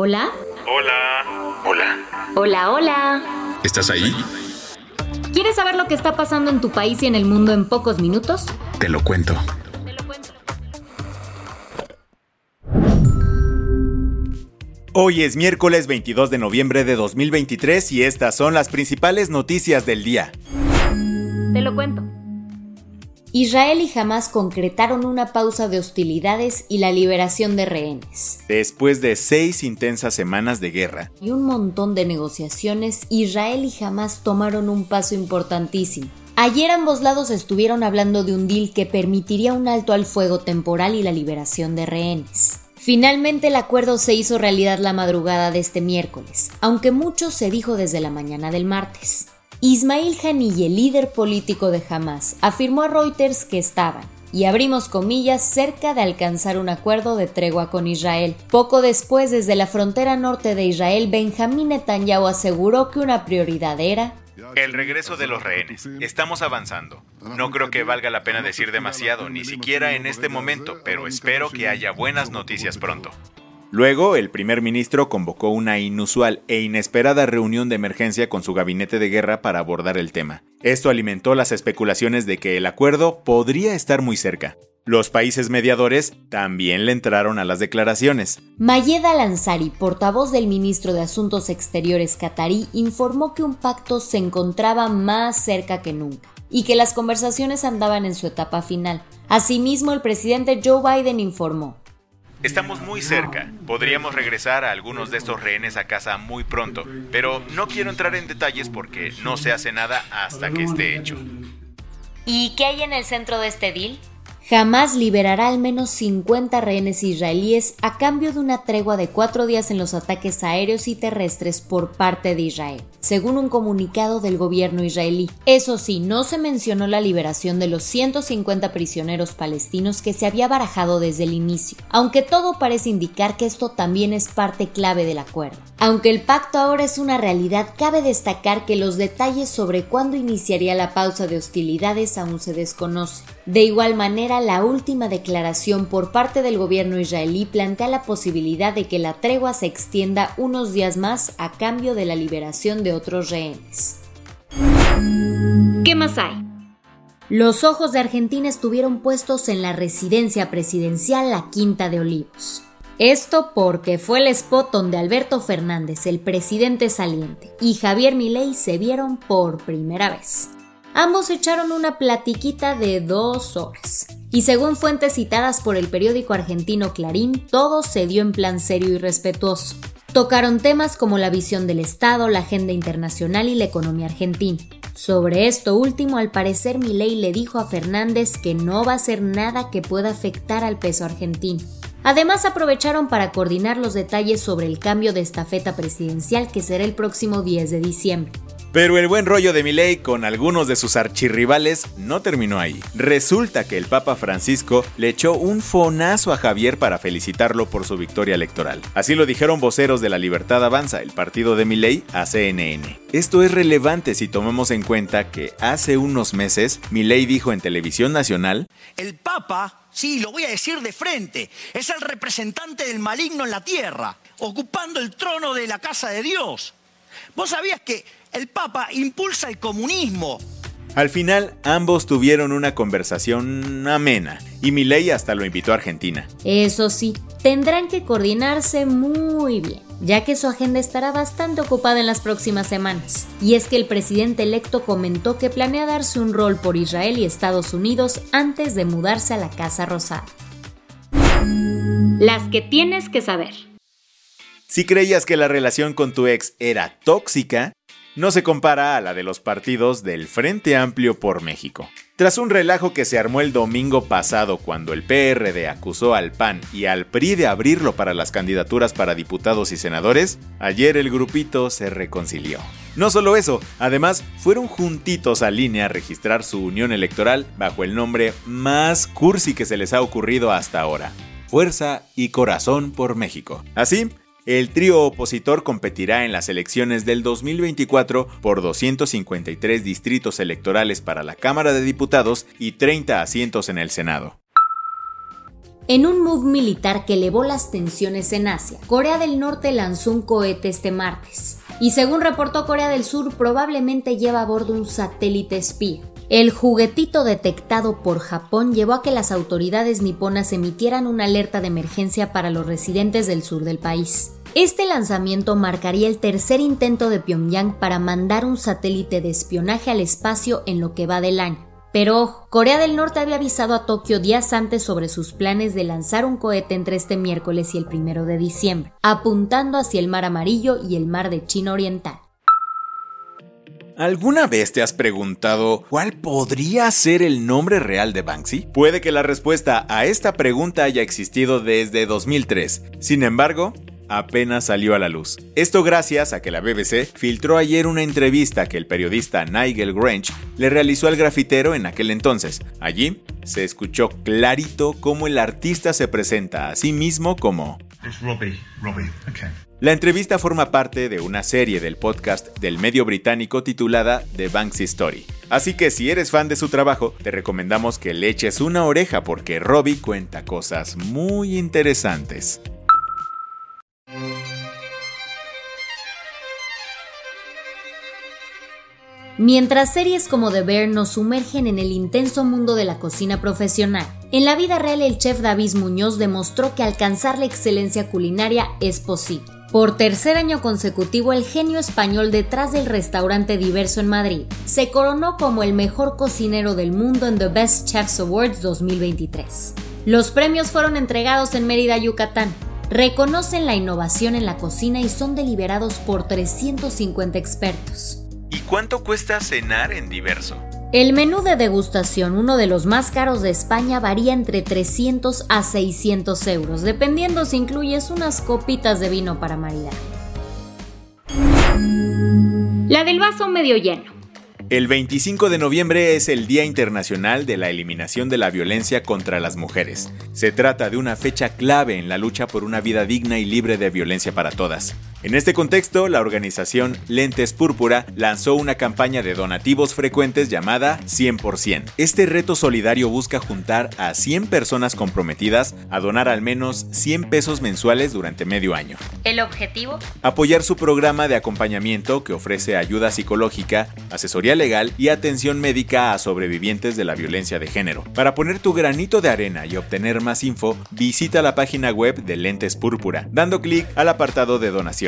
Hola. Hola. Hola. Hola, hola. ¿Estás ahí? ¿Quieres saber lo que está pasando en tu país y en el mundo en pocos minutos? Te lo cuento. Te lo cuento. Hoy es miércoles 22 de noviembre de 2023 y estas son las principales noticias del día. Te lo cuento. Israel y Hamas concretaron una pausa de hostilidades y la liberación de rehenes. Después de seis intensas semanas de guerra, Y un montón de negociaciones, Israel y Hamas tomaron un paso importantísimo. Ayer ambos lados estuvieron hablando de un deal que permitiría un alto al fuego temporal y la liberación de rehenes. Finalmente el acuerdo se hizo realidad la madrugada de este miércoles, aunque mucho se dijo desde la mañana del martes. Ismail Haniyeh, líder político de Hamas, afirmó a Reuters que estaban, y abrimos comillas, cerca de alcanzar un acuerdo de tregua con Israel. Poco después, desde la frontera norte de Israel, Benjamín Netanyahu aseguró que una prioridad era el regreso de los rehenes. Estamos avanzando. No creo que valga la pena decir demasiado, ni siquiera en este momento, pero espero que haya buenas noticias pronto. Luego, el primer ministro convocó una inusual e inesperada reunión de emergencia con su gabinete de guerra para abordar el tema. Esto alimentó las especulaciones de que el acuerdo podría estar muy cerca. Los países mediadores también le entraron a las declaraciones. Mayed Al-Ansari, portavoz del ministro de Asuntos Exteriores catarí, informó que un pacto se encontraba más cerca que nunca y que las conversaciones andaban en su etapa final. Asimismo, el presidente Joe Biden informó. Estamos muy cerca. Podríamos regresar a algunos de estos rehenes a casa muy pronto, pero no quiero entrar en detalles porque no se hace nada hasta que esté hecho. ¿Y qué hay en el centro de este deal? Jamás liberará al menos 50 rehenes israelíes a cambio de una tregua de cuatro días en los ataques aéreos y terrestres por parte de Israel, según un comunicado del gobierno israelí. Eso sí, no se mencionó la liberación de los 150 prisioneros palestinos que se había barajado desde el inicio, aunque todo parece indicar que esto también es parte clave del acuerdo. Aunque el pacto ahora es una realidad, cabe destacar que los detalles sobre cuándo iniciaría la pausa de hostilidades aún se desconocen. De igual manera, la última declaración por parte del gobierno israelí plantea la posibilidad de que la tregua se extienda unos días más a cambio de la liberación de otros rehenes. ¿Qué más hay? Los ojos de Argentina estuvieron puestos en la residencia presidencial La Quinta de Olivos. Esto porque fue el spot donde Alberto Fernández, el presidente saliente, y Javier Milei se vieron por primera vez. Ambos echaron una platiquita de dos horas. Y según fuentes citadas por el periódico argentino Clarín, todo se dio en plan serio y respetuoso. Tocaron temas como la visión del Estado, la agenda internacional y la economía argentina. Sobre esto último, al parecer Milei le dijo a Fernández que no va a hacer nada que pueda afectar al peso argentino. Además aprovecharon para coordinar los detalles sobre el cambio de estafeta presidencial que será el próximo 10 de diciembre. Pero el buen rollo de Milei con algunos de sus archirrivales no terminó ahí. Resulta que el Papa Francisco le echó un fonazo a Javier para felicitarlo por su victoria electoral. Así lo dijeron voceros de la Libertad Avanza, el partido de Milei, a CNN. Esto es relevante si tomamos en cuenta que hace unos meses Milei dijo en televisión nacional El Papa, sí, lo voy a decir de frente, es el representante del maligno en la tierra, ocupando el trono de la casa de Dios. ¿Vos sabías que el Papa impulsa el comunismo? Al final, ambos tuvieron una conversación amena y Milei hasta lo invitó a Argentina. Eso sí, tendrán que coordinarse muy bien, ya que su agenda estará bastante ocupada en las próximas semanas. Y es que el presidente electo comentó que planea darse un rol por Israel y Estados Unidos antes de mudarse a la Casa Rosada. Las que tienes que saber. Si creías que la relación con tu ex era tóxica, no se compara a la de los partidos del Frente Amplio por México. Tras un relajo que se armó el domingo pasado cuando el PRD acusó al PAN y al PRI de abrirlo para las candidaturas para diputados y senadores, ayer el grupito se reconcilió. No solo eso, además fueron juntitos a línea a registrar su unión electoral bajo el nombre más cursi que se les ha ocurrido hasta ahora. Fuerza y Corazón por México. Así, el trío opositor competirá en las elecciones del 2024 por 253 distritos electorales para la Cámara de Diputados y 30 asientos en el Senado. En un move militar que elevó las tensiones en Asia, Corea del Norte lanzó un cohete este martes. Y según reportó Corea del Sur, probablemente lleva a bordo un satélite espía. El juguetito detectado por Japón llevó a que las autoridades niponas emitieran una alerta de emergencia para los residentes del sur del país. Este lanzamiento marcaría el tercer intento de Pyongyang para mandar un satélite de espionaje al espacio en lo que va del año. Pero Corea del Norte había avisado a Tokio días antes sobre sus planes de lanzar un cohete entre este miércoles y el primero de diciembre, apuntando hacia el Mar Amarillo y el Mar de China Oriental. ¿Alguna vez te has preguntado cuál podría ser el nombre real de Banksy? Puede que la respuesta a esta pregunta haya existido desde 2003. Sin embargo, apenas salió a la luz. Esto gracias a que la BBC filtró ayer una entrevista que el periodista Nigel Grange le realizó al grafitero en aquel entonces. Allí se escuchó clarito cómo el artista se presenta a sí mismo como La entrevista forma parte de una serie del podcast del medio británico titulada The Banksy Story. Así que si eres fan de su trabajo, te recomendamos que le eches una oreja porque Robbie cuenta cosas muy interesantes. Mientras series como The Bear nos sumergen en el intenso mundo de la cocina profesional, en la vida real el chef David Muñoz demostró que alcanzar la excelencia culinaria es posible. Por tercer año consecutivo, el genio español detrás del restaurante diverso en Madrid se coronó como el mejor cocinero del mundo en The Best Chefs Awards 2023. Los premios fueron entregados en Mérida, Yucatán. Reconocen la innovación en la cocina y son deliberados por 350 expertos. ¿Y cuánto cuesta cenar en diverso? El menú de degustación, uno de los más caros de España, varía entre 300 a 600 euros, dependiendo si incluyes unas copitas de vino para maridar. La del vaso medio lleno. El 25 de noviembre es el Día Internacional de la Eliminación de la Violencia contra las Mujeres. Se trata de una fecha clave en la lucha por una vida digna y libre de violencia para todas. En este contexto, la organización Lentes Púrpura lanzó una campaña de donativos frecuentes llamada 100%. Este reto solidario busca juntar a 100 personas comprometidas a donar al menos 100 pesos mensuales durante medio año. ¿El objetivo? Apoyar su programa de acompañamiento que ofrece ayuda psicológica, asesoría legal y atención médica a sobrevivientes de la violencia de género. Para poner tu granito de arena y obtener más info, visita la página web de Lentes Púrpura, dando clic al apartado de donación.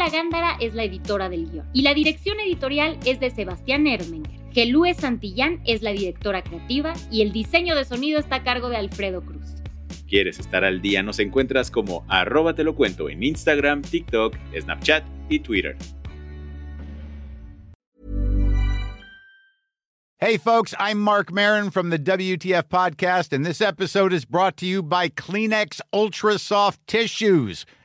Paula Gándara es la editora del guion y la dirección editorial es de Sebastián Ermenger. Gelúe Santillán es la directora creativa y el diseño de sonido está a cargo de Alfredo Cruz. ¿Quieres estar al día? Nos encuentras como arroba te lo cuento en Instagram, TikTok, Snapchat y Twitter. Hey folks, I'm Mark Marin from the WTF podcast and this episode is brought to you by Kleenex Ultra Soft Tissues